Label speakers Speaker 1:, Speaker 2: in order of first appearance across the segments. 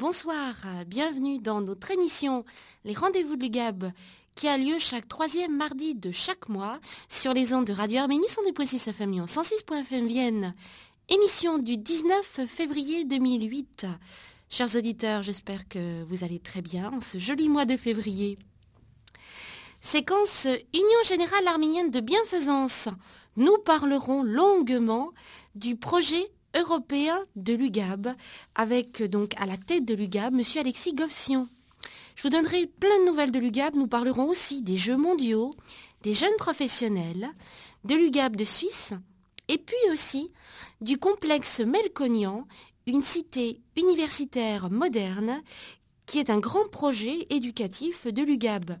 Speaker 1: Bonsoir. Bienvenue dans notre émission Les Rendez-vous de l'UGAB qui a lieu chaque troisième mardi de chaque mois sur les ondes de Radio Arménie 102.6 FM Lyon 106.fm Vienne. Émission du 19 février 2008. Chers auditeurs, j'espère que vous allez très bien en ce joli mois de février. Séquence Union générale arménienne de bienfaisance. Nous parlerons longuement du projet européen de l'UGAB, avec donc à la tête de l'UGAB M. Alexis Govsion. Je vous donnerai plein de nouvelles de l'UGAB. Nous parlerons aussi des Jeux mondiaux, des jeunes professionnels, de l'UGAB de Suisse, et puis aussi du complexe Melconian, une cité universitaire moderne qui est un grand projet éducatif de l'UGAB.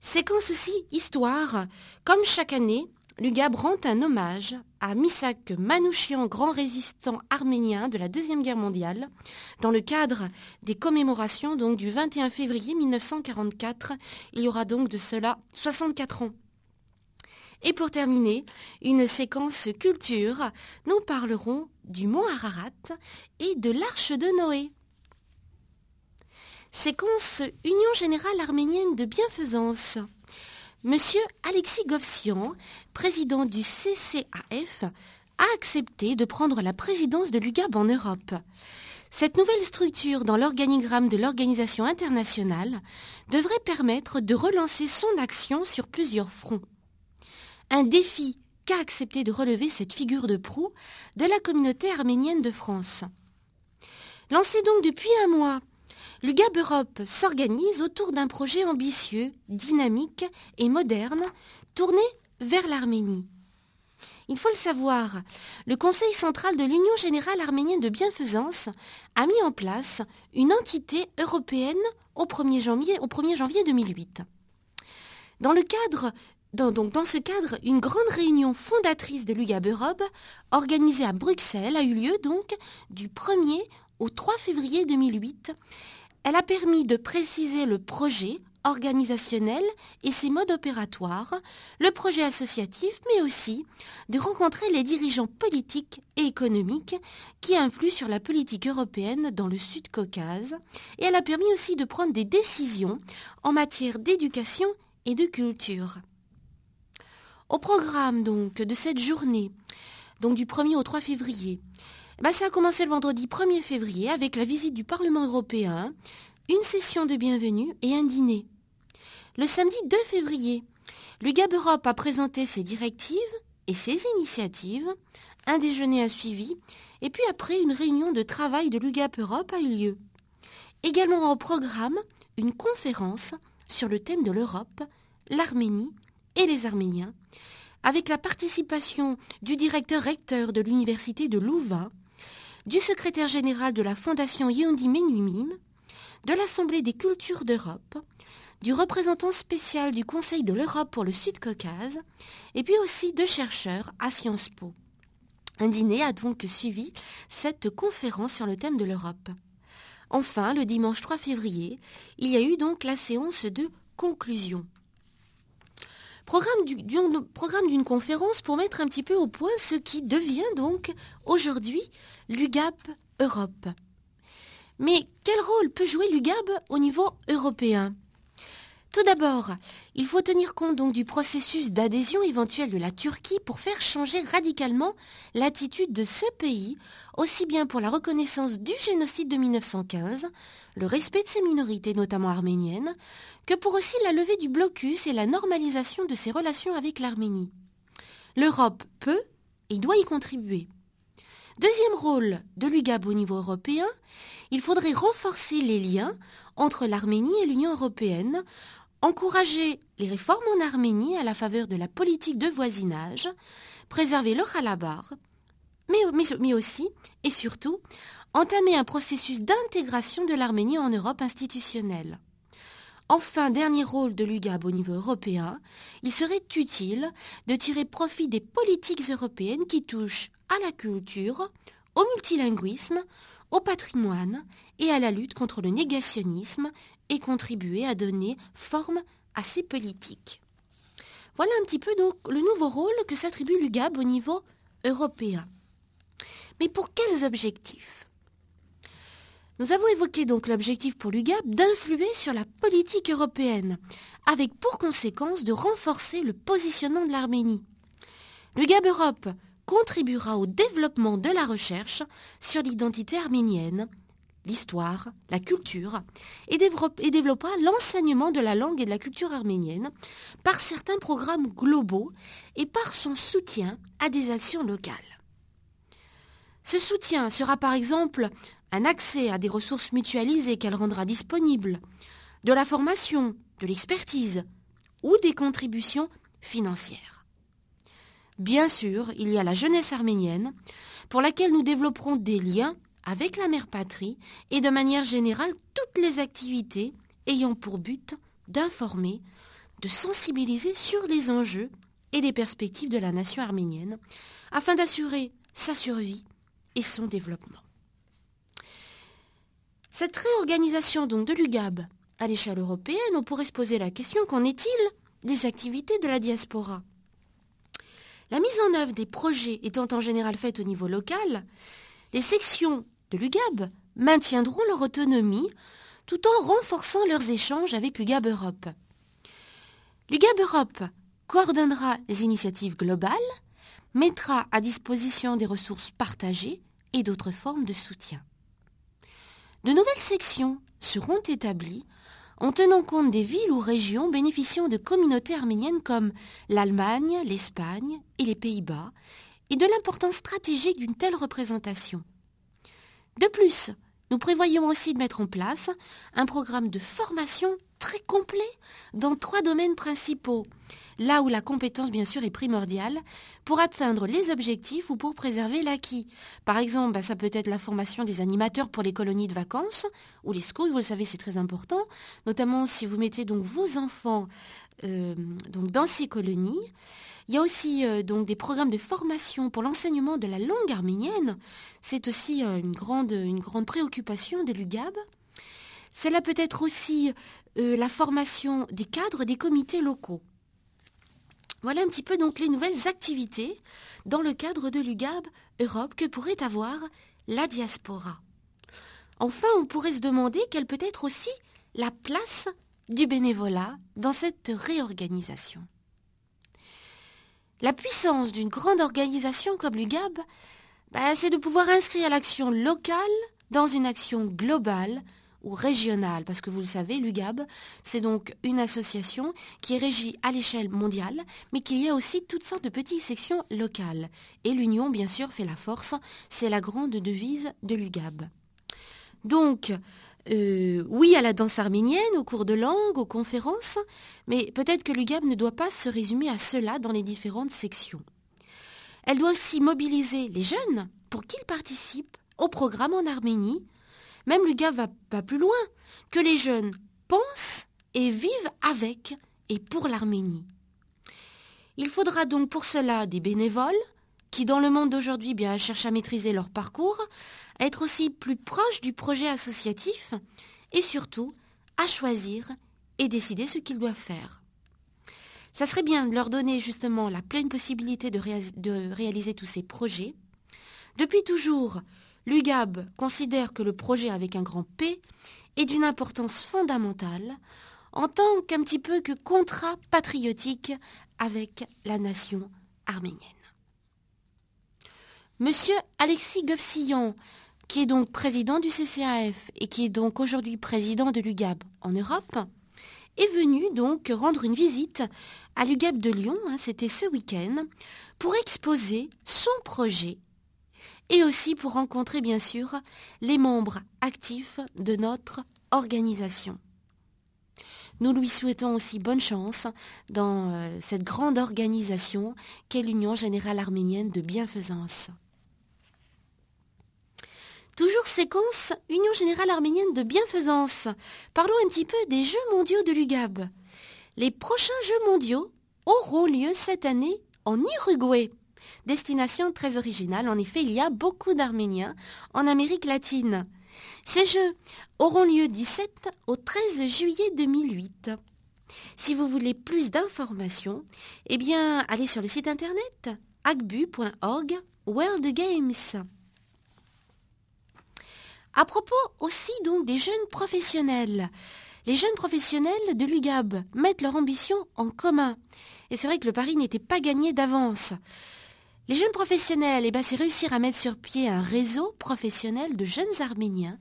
Speaker 1: Séquence aussi histoire. Comme chaque année, l'UGAB rend un hommage à Misak Manouchian, grand résistant arménien de la Deuxième Guerre mondiale, dans le cadre des commémorations du 21 février 1944. Il y aura donc de cela 64 ans. Et pour terminer, une séquence culture, nous parlerons du mont Ararat et de l'arche de Noé. Séquence Union générale arménienne de bienfaisance. Monsieur Alexis Govsian, président du CCAF, a accepté de prendre la présidence de l'UGAB en Europe. Cette nouvelle structure dans l'organigramme de l'organisation internationale devrait permettre de relancer son action sur plusieurs fronts. Un défi qu'a accepté de relever cette figure de proue de la communauté arménienne de France. Lancé donc depuis un mois l'UGAB Europe s'organise autour d'un projet ambitieux, dynamique et moderne, tourné vers l'Arménie. Il faut le savoir, le Conseil central de l'Union générale arménienne de bienfaisance a mis en place une entité européenne au 1er janvier, au 1er janvier 2008. Dans, le cadre, dans, donc dans ce cadre, une grande réunion fondatrice de l'UGAB Europe, organisée à Bruxelles, a eu lieu donc du 1er au 3 février 2008 elle a permis de préciser le projet organisationnel et ses modes opératoires, le projet associatif, mais aussi de rencontrer les dirigeants politiques et économiques qui influent sur la politique européenne dans le Sud-Caucase, et elle a permis aussi de prendre des décisions en matière d'éducation et de culture. Au programme donc de cette journée, donc du 1er au 3 février, bah, ça a commencé le vendredi 1er février avec la visite du Parlement européen, une session de bienvenue et un dîner. Le samedi 2 février, l'UGAB Europe a présenté ses directives et ses initiatives, un déjeuner a suivi, et puis après une réunion de travail de l'UGAP Europe a eu lieu. Également au programme, une conférence sur le thème de l'Europe, l'Arménie et les Arméniens, avec la participation du directeur recteur de l'université de Louvain, du secrétaire général de la Fondation Yehundi Menuhim, de l'Assemblée des cultures d'Europe, du représentant spécial du Conseil de l'Europe pour le Sud-Caucase, et puis aussi de chercheurs à Sciences Po. Un dîner a donc suivi cette conférence sur le thème de l'Europe. Enfin, le dimanche 3 février, il y a eu donc la séance de conclusion. Programme d'une conférence pour mettre un petit peu au point ce qui devient donc aujourd'hui l'UGAP Europe. Mais quel rôle peut jouer l'UGAB au niveau européen? Tout d'abord, il faut tenir compte donc du processus d'adhésion éventuel de la Turquie pour faire changer radicalement l'attitude de ce pays, aussi bien pour la reconnaissance du génocide de 1915, le respect de ses minorités, notamment arméniennes, que pour aussi la levée du blocus et la normalisation de ses relations avec l'Arménie. L'Europe peut et doit y contribuer. Deuxième rôle de l'UGAB au niveau européen, il faudrait renforcer les liens entre l'Arménie et l'Union européenne encourager les réformes en Arménie à la faveur de la politique de voisinage, préserver le halabar, mais, mais, aussi et surtout entamer un processus d'intégration de l'Arménie en Europe institutionnelle. Enfin, dernier rôle de l'UGAB au niveau européen, il serait utile de tirer profit des politiques européennes qui touchent à la culture, au multilinguisme, au patrimoine et à la lutte contre le négationnisme et contribuer à donner forme à ces politiques. Voilà un petit peu donc le nouveau rôle que s'attribue l'UGAB au niveau européen. Mais pour quels objectifs? Nous avons évoqué donc l'objectif pour l'UGAB d'influer sur la politique européenne, avec pour conséquence de renforcer le positionnement de l'Arménie. L'UGAB Europe contribuera au développement de la recherche sur l'identité arménienne, l'histoire, la culture, et, développa l'enseignement de la langue et de la culture arménienne par certains programmes globaux et par son soutien à des actions locales. Ce soutien sera par exemple un accès à des ressources mutualisées qu'elle rendra disponibles, de la formation, de l'expertise ou des contributions financières. Bien sûr, il y a la jeunesse arménienne, pour laquelle nous développerons des liens avec la mère patrie et de manière générale toutes les activités ayant pour but d'informer, de sensibiliser sur les enjeux et les perspectives de la nation arménienne, afin d'assurer sa survie et son développement. Cette réorganisation donc de l'UGAB à l'échelle européenne, on pourrait se poser la question qu'en est-il des activités de la diaspora? La mise en œuvre des projets étant en général faite au niveau local, les sections l'UGAB maintiendront leur autonomie tout en renforçant leurs échanges avec l'UGAB Europe. L'UGAB Europe coordonnera les initiatives globales, mettra à disposition des ressources partagées et d'autres formes de soutien. De nouvelles sections seront établies en tenant compte des villes ou régions bénéficiant de communautés arméniennes comme l'Allemagne, l'Espagne et les Pays-Bas, et de l'importance stratégique d'une telle représentation. De plus, nous prévoyons aussi de mettre en place un programme de formation très complet dans trois domaines principaux, là où la compétence bien sûr est primordiale pour atteindre les objectifs ou pour préserver l'acquis. Par exemple, bah, ça peut être la formation des animateurs pour les colonies de vacances ou les scouts, vous le savez c'est très important, notamment si vous mettez donc vos enfants euh, donc dans ces colonies. Il y a aussi euh, donc des programmes de formation pour l'enseignement de la langue arménienne. C'est aussi euh, une, grande, une grande préoccupation de l'UGAB. Cela peut être aussi euh, la formation des cadres des comités locaux. Voilà un petit peu donc les nouvelles activités dans le cadre de l'UGAB Europe que pourrait avoir la diaspora. Enfin, on pourrait se demander quelle peut être aussi la place du bénévolat dans cette réorganisation. La puissance d'une grande organisation comme l'UGAB, bah, c'est de pouvoir inscrire l'action locale dans une action globale ou régionale, parce que vous le savez, l'UGAB, c'est donc une association qui est régie à l'échelle mondiale, mais qui a aussi toutes sortes de petites sections locales. Et l'union, bien sûr, fait la force, c'est la grande devise de l'UGAB. Donc, euh, oui à la danse arménienne, aux cours de langue, aux conférences, mais peut-être que l'UGAB ne doit pas se résumer à cela dans les différentes sections. Elle doit aussi mobiliser les jeunes pour qu'ils participent au programme en Arménie. Même l'UGAB va pas plus loin, que les jeunes pensent et vivent avec et pour l'Arménie. Il faudra donc pour cela des bénévoles, qui dans le monde d'aujourd'hui bien cherchent à maîtriser leur parcours, à être aussi plus proches du projet associatif et surtout à choisir et décider ce qu'ils doivent faire. Ça serait bien de leur donner justement la pleine possibilité de réaliser tous ces projets. Depuis toujours, l'UGAB considère que le projet avec un grand P est d'une importance fondamentale en tant qu'un petit peu que contrat patriotique avec la nation arménienne. Monsieur Alexis Govsillon, qui est donc président du CCAF et qui est donc aujourd'hui président de l'UGAB en Europe, est venu donc rendre une visite à l'UGAB de Lyon, hein, c'était ce week-end, pour exposer son projet et aussi pour rencontrer bien sûr les membres actifs de notre organisation. Nous lui souhaitons aussi bonne chance dans euh, cette grande organisation qu'est l'Union générale arménienne de bienfaisance. Toujours séquence Union générale arménienne de bienfaisance. Parlons un petit peu des Jeux mondiaux de l'UGAB. Les prochains Jeux mondiaux auront lieu cette année en Uruguay. Destination très originale, en effet, il y a beaucoup d'Arméniens en Amérique latine. Ces Jeux auront lieu du 7 au 13 juillet 2008. Si vous voulez plus d'informations, eh bien, allez sur le site internet agbu.org World Games. À propos aussi donc des jeunes professionnels. Les jeunes professionnels de l'UGAB mettent leur ambition en commun. Et c'est vrai que le pari n'était pas gagné d'avance. Les jeunes professionnels, eh ben, c'est réussir à mettre sur pied un réseau professionnel de jeunes Arméniens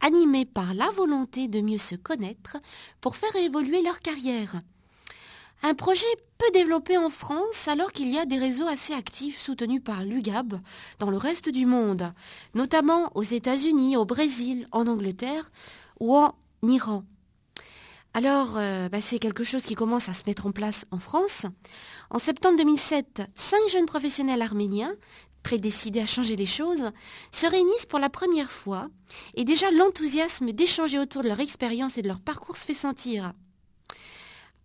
Speaker 1: animés par la volonté de mieux se connaître pour faire évoluer leur carrière. Un projet peu développé en France alors qu'il y a des réseaux assez actifs soutenus par l'UGAB dans le reste du monde, notamment aux États-Unis, au Brésil, en Angleterre ou en Iran. Alors, euh, bah, c'est quelque chose qui commence à se mettre en place en France. En septembre 2007, cinq jeunes professionnels arméniens, très décidés à changer les choses, se réunissent pour la première fois et déjà l'enthousiasme d'échanger autour de leur expérience et de leur parcours se fait sentir.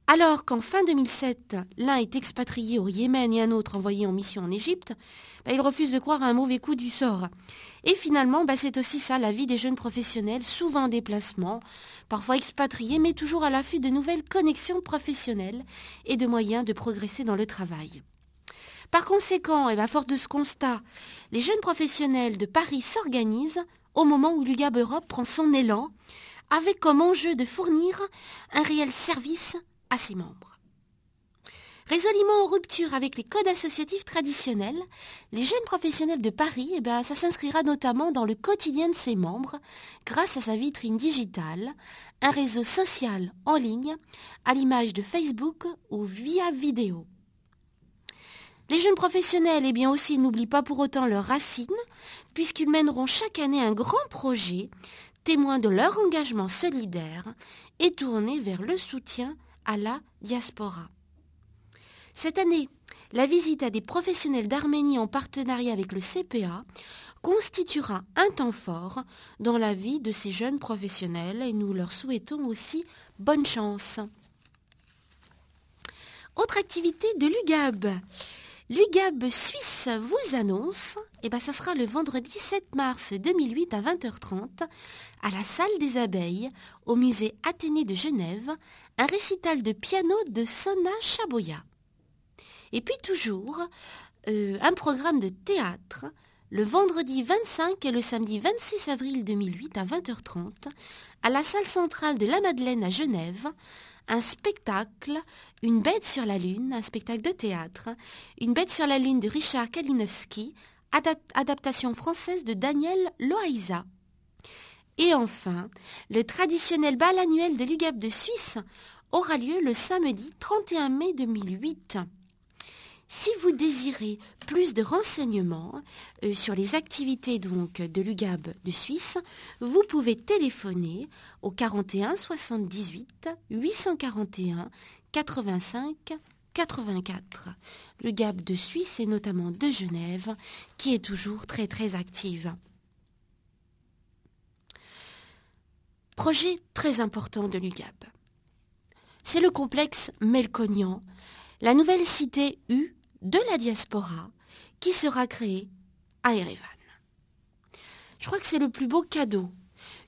Speaker 1: Alors qu'en fin 2007, l'un est expatrié au Yémen et un autre envoyé en mission en Égypte, bah, il refuse de croire à un mauvais coup du sort. Et finalement, bah, c'est aussi ça la vie des jeunes professionnels, souvent en déplacement, parfois expatriés, mais toujours à l'affût de nouvelles connexions professionnelles et de moyens de progresser dans le travail. Par conséquent, et à force de ce constat, les jeunes professionnels de Paris s'organisent au moment où l'UGAB Europe prend son élan, avec comme enjeu de fournir un réel service ses membres. Résolument en rupture avec les codes associatifs traditionnels, les jeunes professionnels de Paris, eh ben, ça s'inscrira notamment dans le quotidien de ses membres grâce à sa vitrine digitale, un réseau social en ligne, à l'image de Facebook ou via vidéo. Les jeunes professionnels, eh bien aussi, n'oublient pas pour autant leurs racines, puisqu'ils mèneront chaque année un grand projet, témoin de leur engagement solidaire et tourné vers le soutien à la diaspora. Cette année, la visite à des professionnels d'Arménie en partenariat avec le CPA constituera un temps fort dans la vie de ces jeunes professionnels et nous leur souhaitons aussi bonne chance. Autre activité de l'UGAB. L'UGAB Suisse vous annonce, et eh ben ça sera le vendredi 7 mars 2008 à 20h30 à la salle des abeilles au musée Athénée de Genève, un récital de piano de Sona Chaboya. Et puis toujours, euh, un programme de théâtre le vendredi 25 et le samedi 26 avril 2008 à 20h30 à la salle centrale de la Madeleine à Genève, un spectacle, Une bête sur la lune, un spectacle de théâtre, Une bête sur la lune de Richard Kalinowski, adaptation française de Daniel Loaiza. Et enfin, le traditionnel bal annuel de l'UGAP de Suisse aura lieu le samedi 31 mai 2008. Si vous désirez plus de renseignements euh, sur les activités donc de l'UGAB de Suisse, vous pouvez téléphoner au 41 78 841 85 84. L'UGAB de Suisse et notamment de Genève qui est toujours très très active. Projet très important de l'UGAB. C'est le complexe Melkonian, la nouvelle cité U de la diaspora qui sera créée à Erevan. Je crois que c'est le plus beau cadeau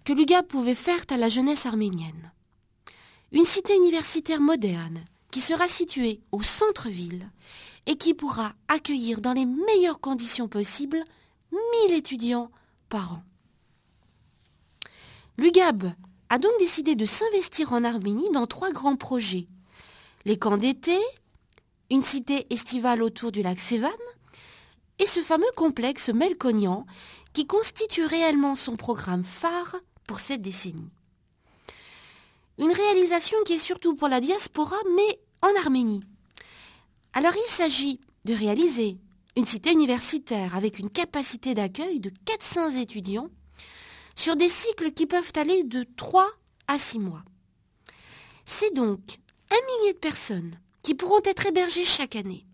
Speaker 1: que l'UGAB pouvait faire à la jeunesse arménienne. Une cité universitaire moderne qui sera située au centre-ville et qui pourra accueillir dans les meilleures conditions possibles 1000 étudiants par an. L'UGAB a donc décidé de s'investir en Arménie dans trois grands projets. Les camps d'été, une cité estivale autour du lac Sévan, et ce fameux complexe Melkonian qui constitue réellement son programme phare pour cette décennie. Une réalisation qui est surtout pour la diaspora, mais en Arménie. Alors il s'agit de réaliser une cité universitaire avec une capacité d'accueil de 400 étudiants sur des cycles qui peuvent aller de 3 à 6 mois. C'est donc un millier de personnes qui pourront être hébergées chaque année.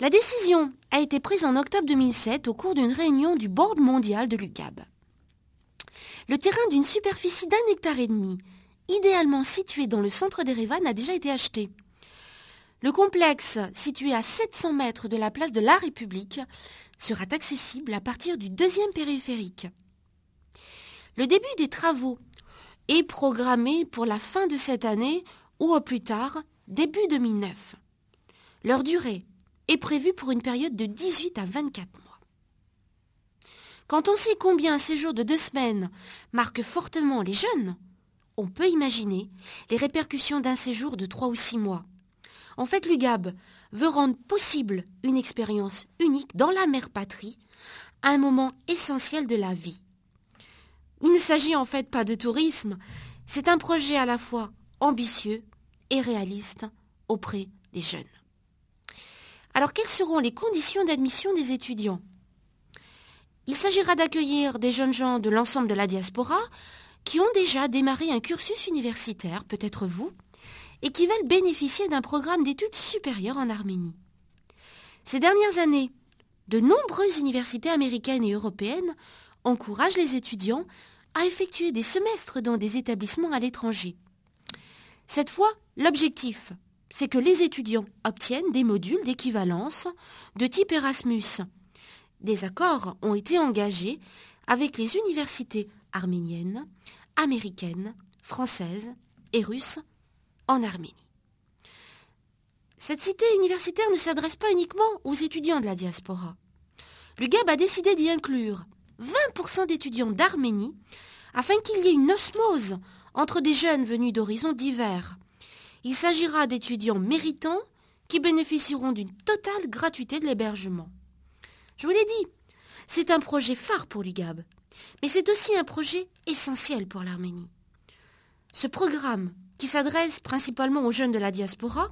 Speaker 1: La décision a été prise en octobre 2007 au cours d'une réunion du Board mondial de l'UCAB. Le terrain d'une superficie d'un hectare et demi, idéalement situé dans le centre d'Erevan, a déjà été acheté. Le complexe, situé à 700 mètres de la place de la République, sera accessible à partir du deuxième périphérique. Le début des travaux est programmé pour la fin de cette année ou au plus tard, début 2009. Leur durée est prévue pour une période de 18 à 24 mois. Quand on sait combien un séjour de deux semaines marque fortement les jeunes, on peut imaginer les répercussions d'un séjour de trois ou six mois. En fait, l'UGAB veut rendre possible une expérience unique dans la mère patrie, un moment essentiel de la vie. Il ne s'agit en fait pas de tourisme, c'est un projet à la fois ambitieux et réaliste auprès des jeunes. Alors quelles seront les conditions d'admission des étudiants? Il s'agira d'accueillir des jeunes gens de l'ensemble de la diaspora qui ont déjà démarré un cursus universitaire, peut-être vous, et qui veulent bénéficier d'un programme d'études supérieures en Arménie. Ces dernières années, de nombreuses universités américaines et européennes encouragent les étudiants à effectuer des semestres dans des établissements à l'étranger. Cette fois, l'objectif c'est que les étudiants obtiennent des modules d'équivalence de type Erasmus. Des accords ont été engagés avec les universités arméniennes, américaines, françaises et russes en Arménie. Cette cité universitaire ne s'adresse pas uniquement aux étudiants de la diaspora. L'UGAB a décidé d'y inclure 20% d'étudiants d'Arménie afin qu'il y ait une osmose entre des jeunes venus d'horizons divers il s'agira d'étudiants méritants qui bénéficieront d'une totale gratuité de l'hébergement. Je vous l'ai dit, c'est un projet phare pour l'UGAB, mais c'est aussi un projet essentiel pour l'Arménie. Ce programme, qui s'adresse principalement aux jeunes de la diaspora,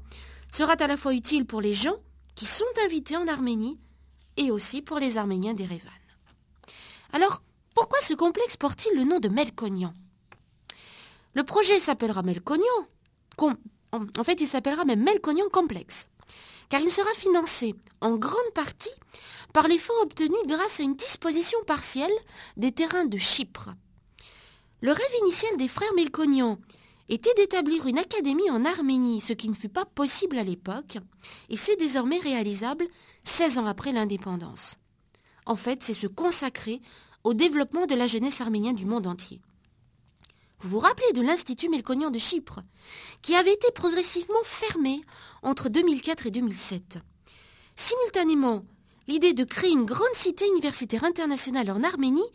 Speaker 1: sera à la fois utile pour les gens qui sont invités en Arménie et aussi pour les Arméniens d'Erevan. Alors, pourquoi ce complexe porte-t-il le nom de Melkonian? Le projet s'appellera Melkonian, en fait, il s'appellera même Melkonian Complex, car il sera financé en grande partie par les fonds obtenus grâce à une disposition partielle des terrains de Chypre. Le rêve initial des frères Melkonian était d'établir une académie en Arménie, ce qui ne fut pas possible à l'époque, et c'est désormais réalisable 16 ans après l'indépendance. En fait, c'est se consacrer au développement de la jeunesse arménienne du monde entier. Vous vous rappelez de l'Institut Melkonian de Chypre, qui avait été progressivement fermé entre 2004 et 2007. Simultanément, l'idée de créer une grande cité universitaire internationale en Arménie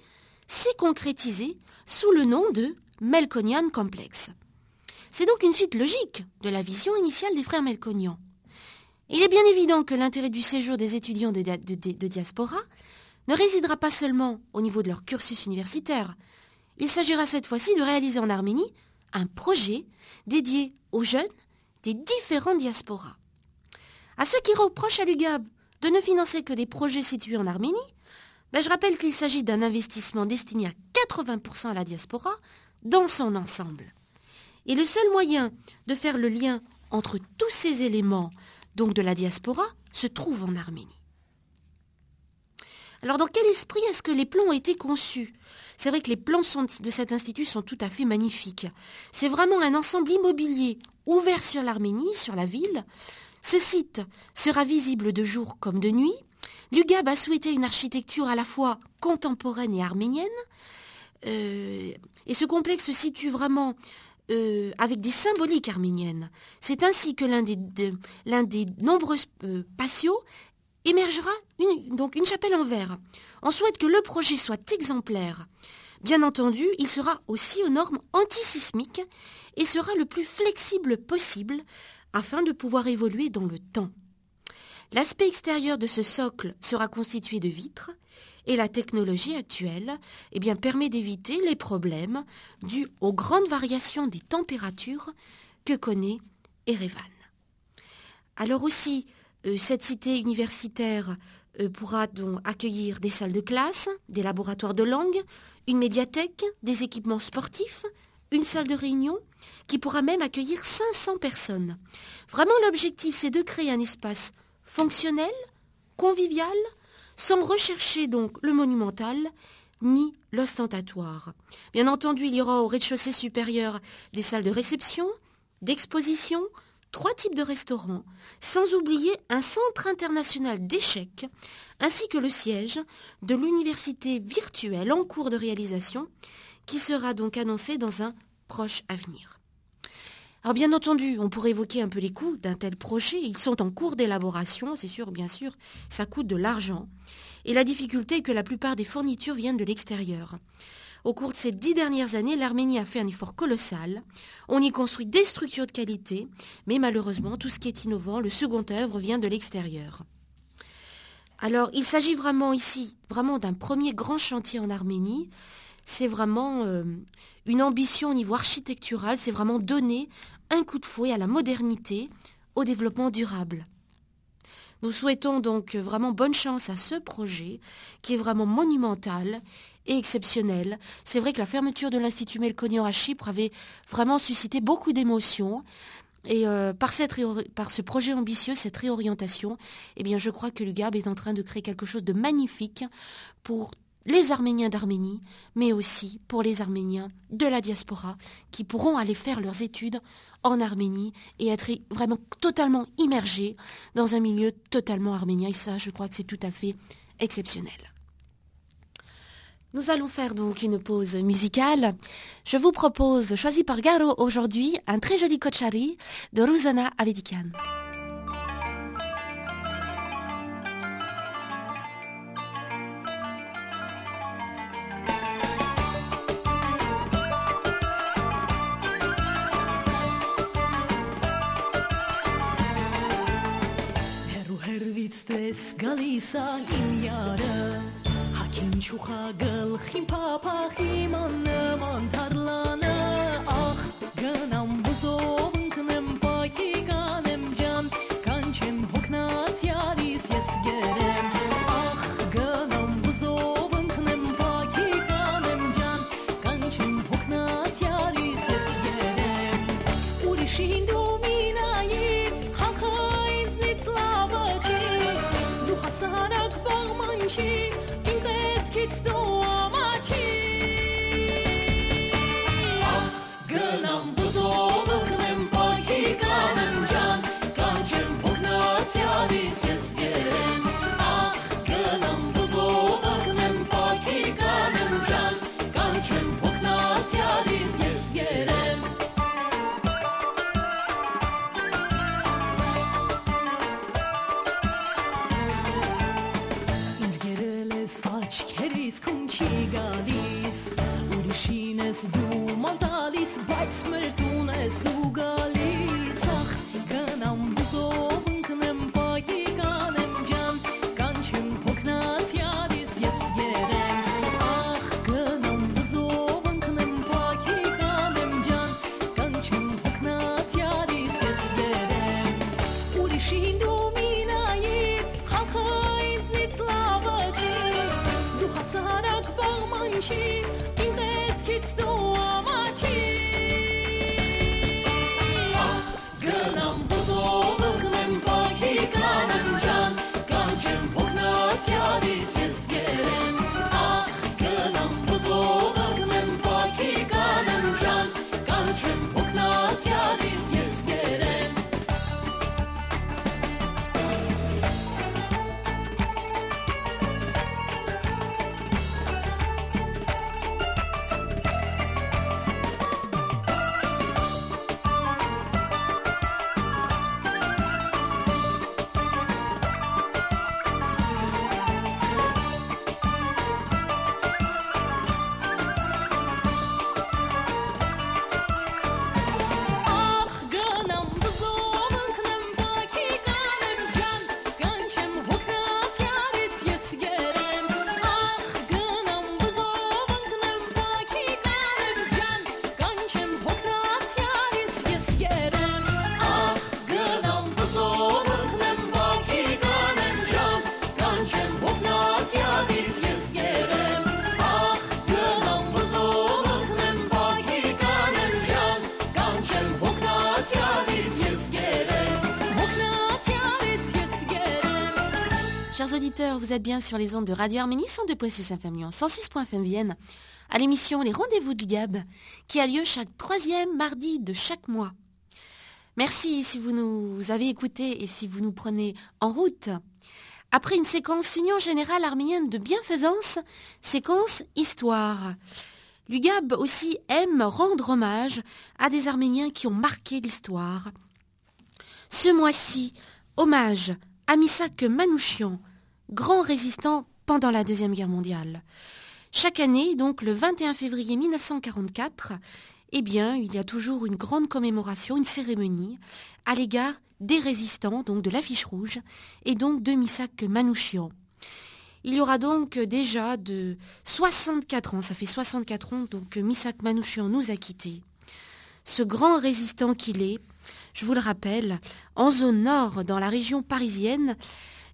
Speaker 1: s'est concrétisée sous le nom de Melkonian Complex. C'est donc une suite logique de la vision initiale des frères Melkonian. Il est bien évident que l'intérêt du séjour des étudiants de, de diaspora ne résidera pas seulement au niveau de leur cursus universitaire, il s'agira cette fois-ci de réaliser en Arménie un projet dédié aux jeunes des différentes diasporas. À ceux qui reprochent à l'UGAB de ne financer que des projets situés en Arménie, ben je rappelle qu'il s'agit d'un investissement destiné à 80% à la diaspora dans son ensemble. Et le seul moyen de faire le lien entre tous ces éléments, donc de la diaspora, se trouve en Arménie. Alors dans quel esprit est-ce que les plans ont été conçus? C'est vrai que les plans de cet institut sont tout à fait magnifiques. C'est vraiment un ensemble immobilier ouvert sur l'Arménie, sur la ville. Ce site sera visible de jour comme de nuit. L'UGAB a souhaité une architecture à la fois contemporaine et arménienne. Euh, et ce complexe se situe vraiment euh, avec des symboliques arméniennes. C'est ainsi que l'un des, nombreux euh, patios émergera une, donc une chapelle en verre. On souhaite que le projet soit exemplaire. Bien entendu, il sera aussi aux normes antisismiques et sera le plus flexible possible afin de pouvoir évoluer dans le temps. L'aspect extérieur de ce socle sera constitué de vitres et la technologie actuelle eh permet d'éviter les problèmes dus aux grandes variations des températures que connaît Erevan. Alors aussi, cette cité universitaire euh, pourra donc accueillir des salles de classe, des laboratoires de langue, une médiathèque, des équipements sportifs, une salle de réunion qui pourra même accueillir 500 personnes. Vraiment, l'objectif, c'est de créer un espace fonctionnel, convivial, sans rechercher donc le monumental ni l'ostentatoire. Bien entendu, il y aura au rez-de-chaussée supérieur des salles de réception, d'exposition, trois types de restaurants, sans oublier un centre international d'échecs, ainsi que le siège de l'université virtuelle en cours de réalisation, qui sera donc annoncé dans un proche avenir. Alors bien entendu, on pourrait évoquer un peu les coûts d'un tel projet. Ils sont en cours d'élaboration, c'est sûr, bien sûr, ça coûte de l'argent. Et la difficulté est que la plupart des fournitures viennent de l'extérieur. Au cours de ces dix dernières années, l'Arménie a fait un effort colossal. On y construit des structures de qualité, mais malheureusement, tout ce qui est innovant, le second œuvre, vient de l'extérieur. Alors, il s'agit vraiment ici, vraiment d'un premier grand chantier en Arménie. C'est vraiment euh, une ambition au niveau architectural, c'est vraiment donner un coup de fouet à la modernité, au développement durable. Nous souhaitons donc vraiment bonne chance à ce projet qui est vraiment monumental et exceptionnel. C'est vrai que la fermeture de l'Institut Melkonian à Chypre avait vraiment suscité beaucoup d'émotions. Et euh, par, ce projet ambitieux, cette réorientation, eh bien, je crois que l'UGAB est en train de créer quelque chose de magnifique pour les Arméniens d'Arménie, mais aussi pour les Arméniens de la diaspora qui pourront aller faire leurs études en Arménie et être vraiment totalement immergés dans un milieu totalement arménien. Et ça, je crois que c'est tout à fait exceptionnel. Nous allons faire donc une pause musicale. Je vous propose, choisi par Garo aujourd'hui, un très joli kochari de
Speaker 2: Rouzana Avedikian. Çin çuha gıl him papa him anı mantarlana. Ah gınam bu
Speaker 1: vous êtes bien sur les ondes de Radio Arménie 102.6 FM Lyon, 106.fm Vienne, à l'émission Les Rendez-vous du Gab, qui a lieu chaque troisième mardi de chaque mois. Merci si vous nous avez écoutés et si vous nous prenez en route. Après une séquence Union Générale Arménienne de Bienfaisance, séquence Histoire. L'UGAB aussi aime rendre hommage à des Arméniens qui ont marqué l'histoire. Ce mois-ci, hommage à Misak Manouchian, grand résistant pendant la Deuxième Guerre mondiale. Chaque année, donc le 21 février 1944, eh bien, il y a toujours une grande commémoration, une cérémonie à l'égard des résistants, donc de l'affiche rouge, et donc de Misak Manouchian. Il y aura donc déjà de 64 ans, ça fait 64 ans donc que Misak Manouchian nous a quittés. Ce grand résistant qu'il est, je vous le rappelle, en zone nord, dans la région parisienne,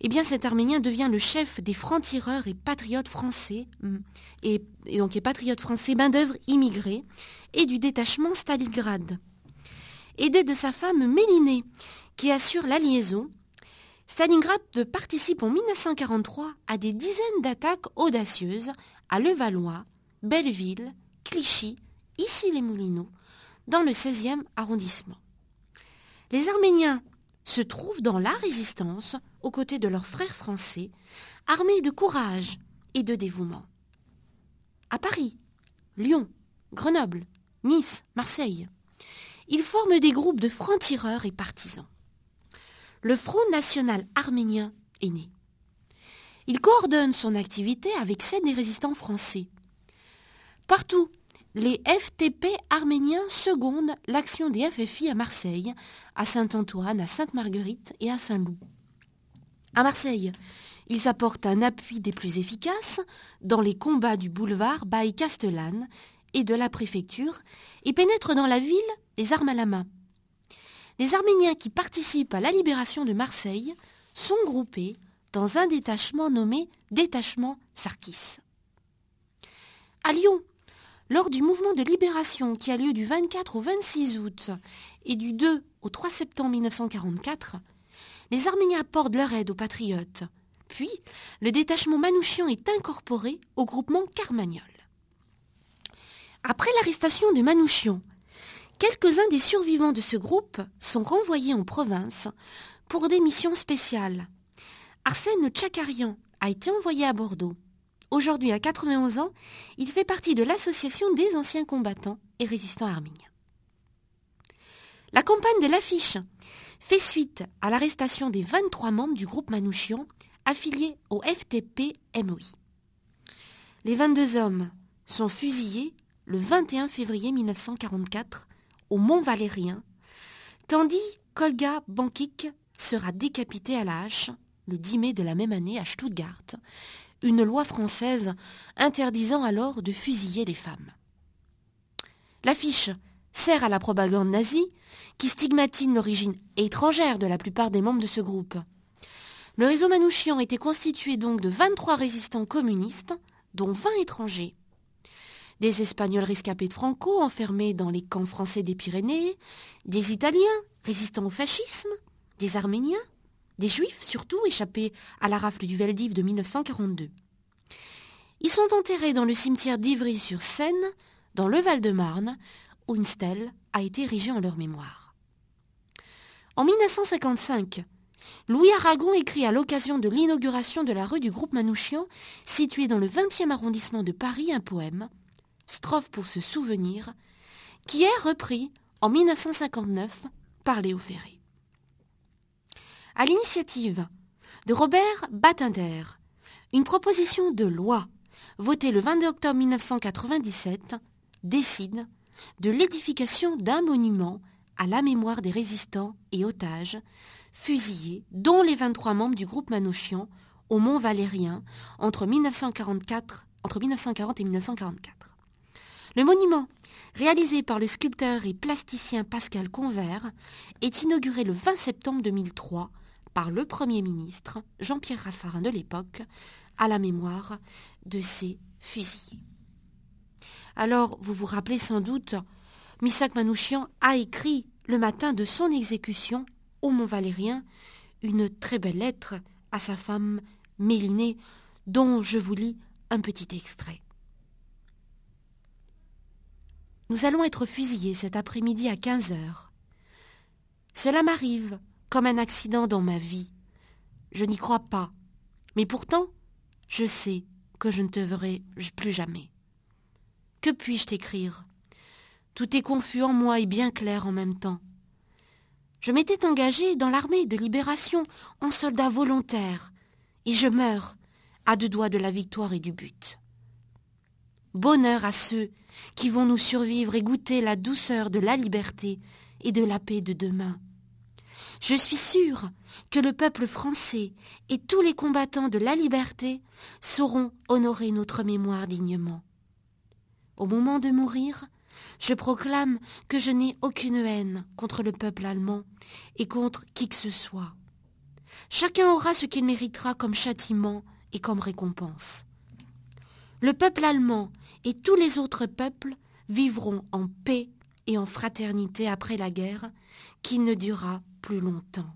Speaker 1: eh cet Arménien devient le chef des francs-tireurs et patriotes français, mm, et, donc les patriotes français main d'œuvre immigrés, et du détachement Stalingrad. Aidé de sa femme Mélinée, qui assure la liaison, Stalingrad participe en 1943 à des dizaines d'attaques audacieuses à Levallois, Belleville, Clichy, Issy-les-Moulineaux, dans le 16e arrondissement. Les Arméniens se trouvent dans la résistance aux côtés de leurs frères français, armés de courage et de dévouement. À Paris, Lyon, Grenoble, Nice, Marseille, ils forment des groupes de francs-tireurs et partisans. Le Front national arménien est né. Il coordonne son activité avec celle des résistants français. Partout les FTP arméniens secondent l'action des FFI à Marseille, à Saint-Antoine, à Sainte-Marguerite et à Saint-Loup. À Marseille, ils apportent un appui des plus efficaces dans les combats du boulevard Baye-Castellane et de la préfecture et pénètrent dans la ville les armes à la main. Les Arméniens qui participent à la libération de Marseille sont groupés dans un détachement nommé Détachement Sarkis. À Lyon, lors du mouvement de libération qui a lieu du 24 au 26 août et du 2 au 3 septembre 1944, les Arméniens apportent leur aide aux patriotes. Puis, le détachement Manouchian est incorporé au groupement Carmagnol. Après l'arrestation de Manouchian, quelques-uns des survivants de ce groupe sont renvoyés en province pour des missions spéciales. Arsène Tchakarian a été envoyé à Bordeaux. Aujourd'hui, à 91 ans, il fait partie de l'Association des anciens combattants et résistants arméniens. La campagne de l'affiche fait suite à l'arrestation des 23 membres du groupe Manouchian affiliés au FTP-MOI. Les 22 hommes sont fusillés le 21 février 1944 au Mont Valérien, tandis qu'Olga Bankik sera décapitée à la hache le 10 mai de la même année à Stuttgart une loi française interdisant alors de fusiller les femmes. L'affiche sert à la propagande nazie qui stigmatise l'origine étrangère de la plupart des membres de ce groupe. Le réseau Manouchian était constitué donc de 23 résistants communistes, dont 20 étrangers. Des Espagnols rescapés de Franco enfermés dans les camps français des Pyrénées, des Italiens résistant au fascisme, des Arméniens, des Juifs surtout échappés à la rafle du Veldiv de 1942. Ils sont enterrés dans le cimetière d'Ivry-sur-Seine, dans le Val-de-Marne, où une stèle a été érigée en leur mémoire. En 1955, Louis Aragon écrit à l'occasion de l'inauguration de la rue du groupe Manouchian, située dans le 20e arrondissement de Paris, un poème, Strophe pour se souvenir, qui est repris en 1959 par Léo Ferré. À l'initiative de Robert Batinder, une proposition de loi votée le 22 octobre 1997 décide de l'édification d'un monument à la mémoire des résistants et otages fusillés, dont les 23 membres du groupe Manouchian, au Mont Valérien entre, 1944, entre 1940 et 1944. Le monument, réalisé par le sculpteur et plasticien Pascal Convert, est inauguré le 20 septembre 2003 par le Premier ministre, Jean-Pierre Raffarin de l'époque, à la mémoire de ces fusillés. Alors, vous vous rappelez sans doute, Misak Manouchian a écrit le matin de son exécution au Mont Valérien une très belle lettre à sa femme Mélinée, dont je vous lis un petit extrait. Nous allons être fusillés cet après-midi à 15 heures. Cela m'arrive comme un accident dans ma vie. Je n'y crois pas, mais pourtant, je sais que je ne te verrai plus jamais. Que puis-je t'écrire? Tout est confus en moi et bien clair en même temps. Je m'étais engagé dans l'armée de libération en soldat volontaire, et je meurs à deux doigts de la victoire et du but. Bonheur à ceux qui vont nous survivre et goûter la douceur de la liberté et de la paix de demain. Je suis sûr que le peuple français et tous les combattants de la liberté sauront honorer notre mémoire dignement. Au moment de mourir, je proclame que je n'ai aucune haine contre le peuple allemand et contre qui que ce soit. Chacun aura ce qu'il méritera comme châtiment et comme récompense. Le peuple allemand et tous les autres peuples vivront en paix et en fraternité après la guerre, qui ne durera plus longtemps.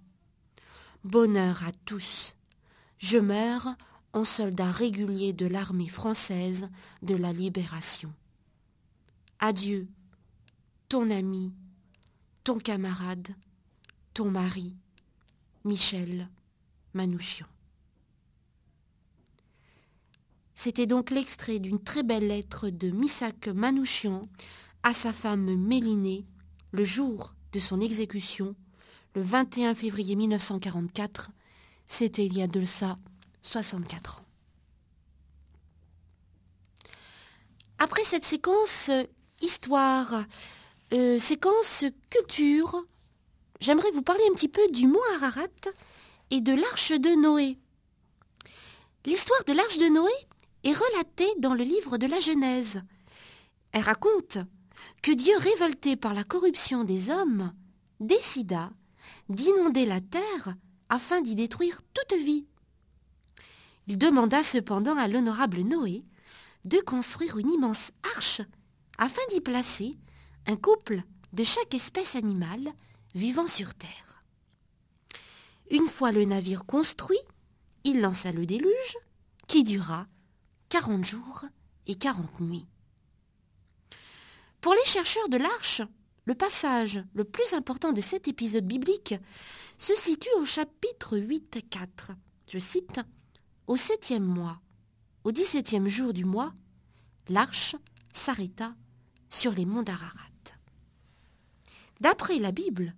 Speaker 1: Bonheur à tous. Je meurs en soldat régulier de l'armée française de la libération. Adieu, ton ami, ton camarade, ton mari, Michel Manouchian. C'était donc l'extrait d'une très belle lettre de Missak Manouchian à sa femme Mélinée le jour de son exécution, le 21 février 1944. C'était il y a de ça 64 ans. Après cette séquence histoire, euh, séquence culture, j'aimerais vous parler un petit peu du mont Ararat et de l'arche de Noé. L'histoire de l'arche de Noé est relatée dans le livre de la Genèse. Elle raconte que Dieu, révolté par la corruption des hommes, décida d'inonder la terre afin d'y détruire toute vie. Il demanda cependant à l'honorable Noé de construire une immense arche afin d'y placer un couple de chaque espèce animale vivant sur terre. Une fois le navire construit, il lança le déluge qui dura quarante jours et quarante nuits. Pour les chercheurs de l'arche, le passage le plus important de cet épisode biblique se situe au chapitre 8.4. Je cite Au septième mois, au dix-septième jour du mois, l'arche s'arrêta sur les monts d'Ararat. D'après la Bible,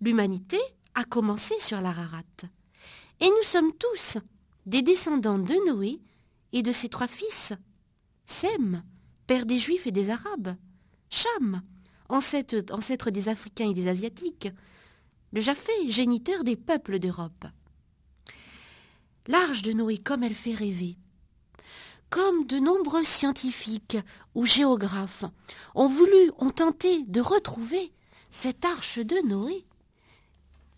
Speaker 1: l'humanité a commencé sur l'Ararat. Et nous sommes tous des descendants de Noé et de ses trois fils, Sem, père des Juifs et des Arabes, Cham, ancêtre, des Africains et des Asiatiques, le Japhé, géniteur des peuples d'Europe. L'arche de Noé, comme elle fait rêver, comme de nombreux scientifiques ou géographes ont voulu, ont tenté de retrouver cette arche de Noé,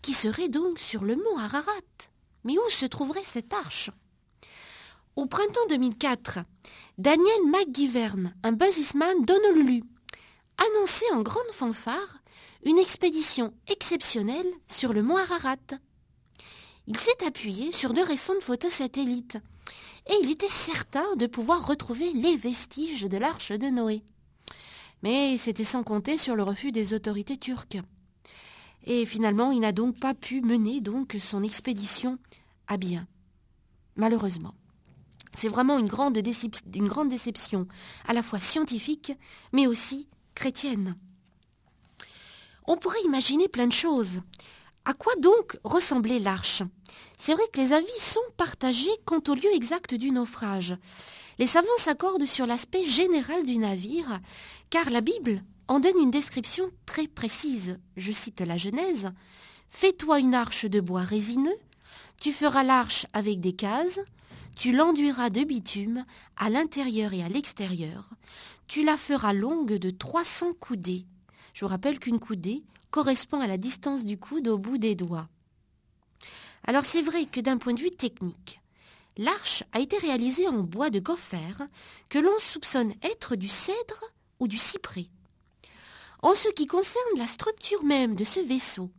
Speaker 1: qui serait donc sur le mont Ararat. Mais où se trouverait cette arche? Au printemps 2004, Daniel McGivern, un businessman d'Honolulu, annonçait en grande fanfare une expédition exceptionnelle sur le mont Ararat. Il s'est appuyé sur de récentes photos satellites et il était certain de pouvoir retrouver les vestiges de l'arche de Noé. Mais c'était sans compter sur le refus des autorités turques. Et finalement, il n'a donc pas pu mener donc son expédition à bien. Malheureusement. C'est vraiment une grande, une grande déception, à la fois scientifique, mais aussi chrétienne. On pourrait imaginer plein de choses. À quoi donc ressemblait l'arche? C'est vrai que les avis sont partagés quant au lieu exact du naufrage. Les savants s'accordent sur l'aspect général du navire, car la Bible en donne une description très précise. Je cite la Genèse. Fais-toi une arche de bois résineux, tu feras l'arche avec des cases, tu l'enduiras de bitume à l'intérieur et à l'extérieur. Tu la feras longue de 300 coudées. Je vous rappelle qu'une coudée correspond à la distance du coude au bout des doigts. Alors c'est vrai que d'un point de vue technique, l'arche a été réalisée en bois de gopher que l'on soupçonne être du cèdre ou du cyprès. En ce qui concerne la structure même de ce vaisseau,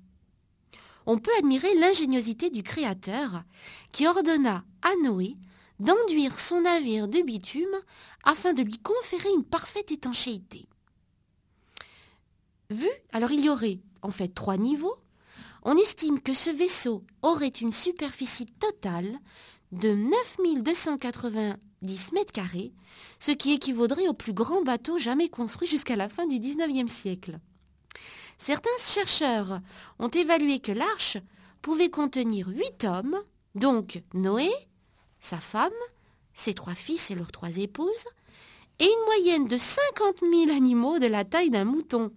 Speaker 1: on peut admirer l'ingéniosité du Créateur qui ordonna à Noé d'enduire son navire de bitume afin de lui conférer une parfaite étanchéité. Vu, alors il y aurait en fait trois niveaux. On estime que ce vaisseau aurait une superficie totale de 9290 10 mètres carrés, ce qui équivaudrait au plus grand bateau jamais construit jusqu'à la fin du XIXe siècle. Certains chercheurs ont évalué que l'arche pouvait contenir huit hommes, donc Noé, sa femme, ses trois fils et leurs trois épouses, et une moyenne de 50 000 animaux de la taille d'un mouton.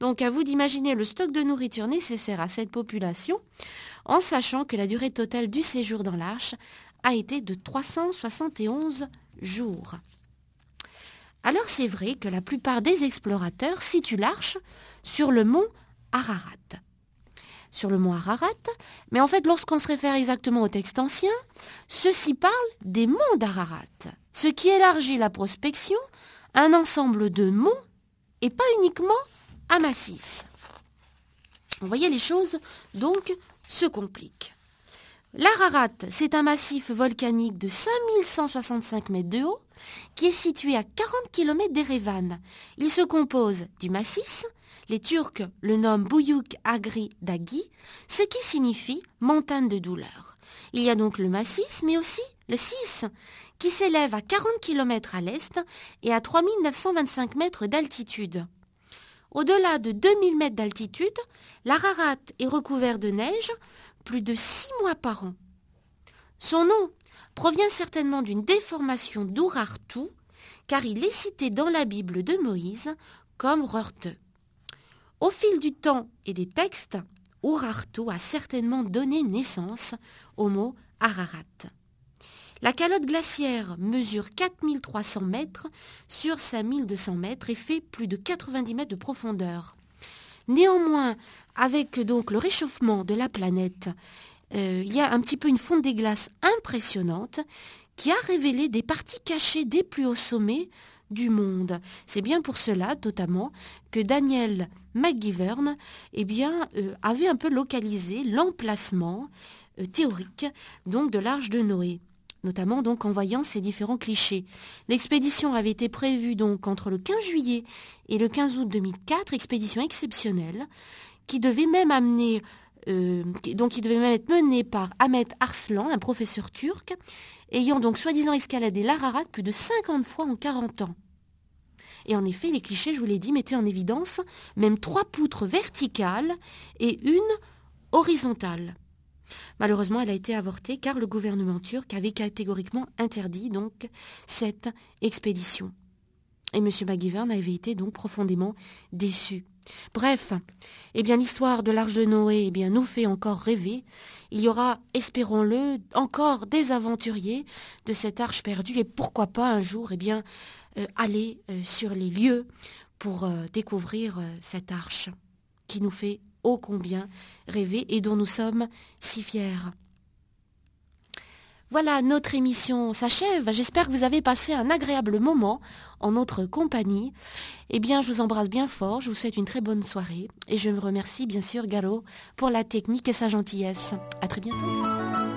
Speaker 1: Donc à vous d'imaginer le stock de nourriture nécessaire à cette population, en sachant que la durée totale du séjour dans l'arche a été de 371 jours. Alors c'est vrai que la plupart des explorateurs situent l'arche sur le mont Ararat. Sur le mont Ararat, mais en fait lorsqu'on se réfère exactement au texte ancien, ceci parle des monts d'Ararat, ce qui élargit la prospection un ensemble de monts et pas uniquement à massif. Vous voyez, les choses donc se compliquent. L'Ararat, c'est un massif volcanique de 5165 mètres de haut qui est situé à 40 km d'Erevan. Il se compose du massif, les Turcs le nomment Buyuk Agri Dagi, ce qui signifie montagne de douleur. Il y a donc le massif, mais aussi le Sis, qui s'élève à 40 km à l'est et à 3925 mètres d'altitude. Au-delà de 2000 mètres d'altitude, l'Ararat est recouvert de neige plus de six mois par an. Son nom provient certainement d'une déformation d'Urartu, car il est cité dans la Bible de Moïse comme Rorte. Au fil du temps et des textes, Urartu a certainement donné naissance au mot Ararat. La calotte glaciaire mesure 4300 mètres sur 5200 mètres et fait plus de 90 mètres de profondeur. Néanmoins, avec donc le réchauffement de la planète, euh, il y a un petit peu une fonte des glaces impressionnante qui a révélé des parties cachées des plus hauts sommets du monde. C'est bien pour cela, notamment, que Daniel McGivern eh euh, avait un peu localisé l'emplacement euh, théorique donc de l'Arche de Noé notamment donc en voyant ces différents clichés. L'expédition avait été prévue donc entre le 15 juillet et le 15 août 2004, expédition exceptionnelle, qui devait même amener euh, donc qui devait même être menée par Ahmet Arslan, un professeur turc, ayant donc soi-disant escaladé l'Ararat plus de 50 fois en 40 ans. Et en effet, les clichés, je vous l'ai dit, mettaient en évidence même trois poutres verticales et une horizontale. Malheureusement, elle a été avortée car le gouvernement turc avait catégoriquement interdit donc cette expédition. Et M. McGivern avait été donc profondément déçu. Bref, eh bien l'histoire de l'arche de Noé eh bien, nous fait encore rêver. Il y aura, espérons-le, encore des aventuriers de cette arche perdue et pourquoi pas un jour eh bien, euh, aller euh, sur les lieux pour euh, découvrir cette arche qui nous fait ô combien rêvé et dont nous sommes si fiers. Voilà, notre émission s'achève. J'espère que vous avez passé un agréable moment en notre compagnie. Eh bien, je vous embrasse bien fort, je vous souhaite une très bonne soirée et je me remercie bien sûr Galo pour la technique et sa gentillesse. À très bientôt.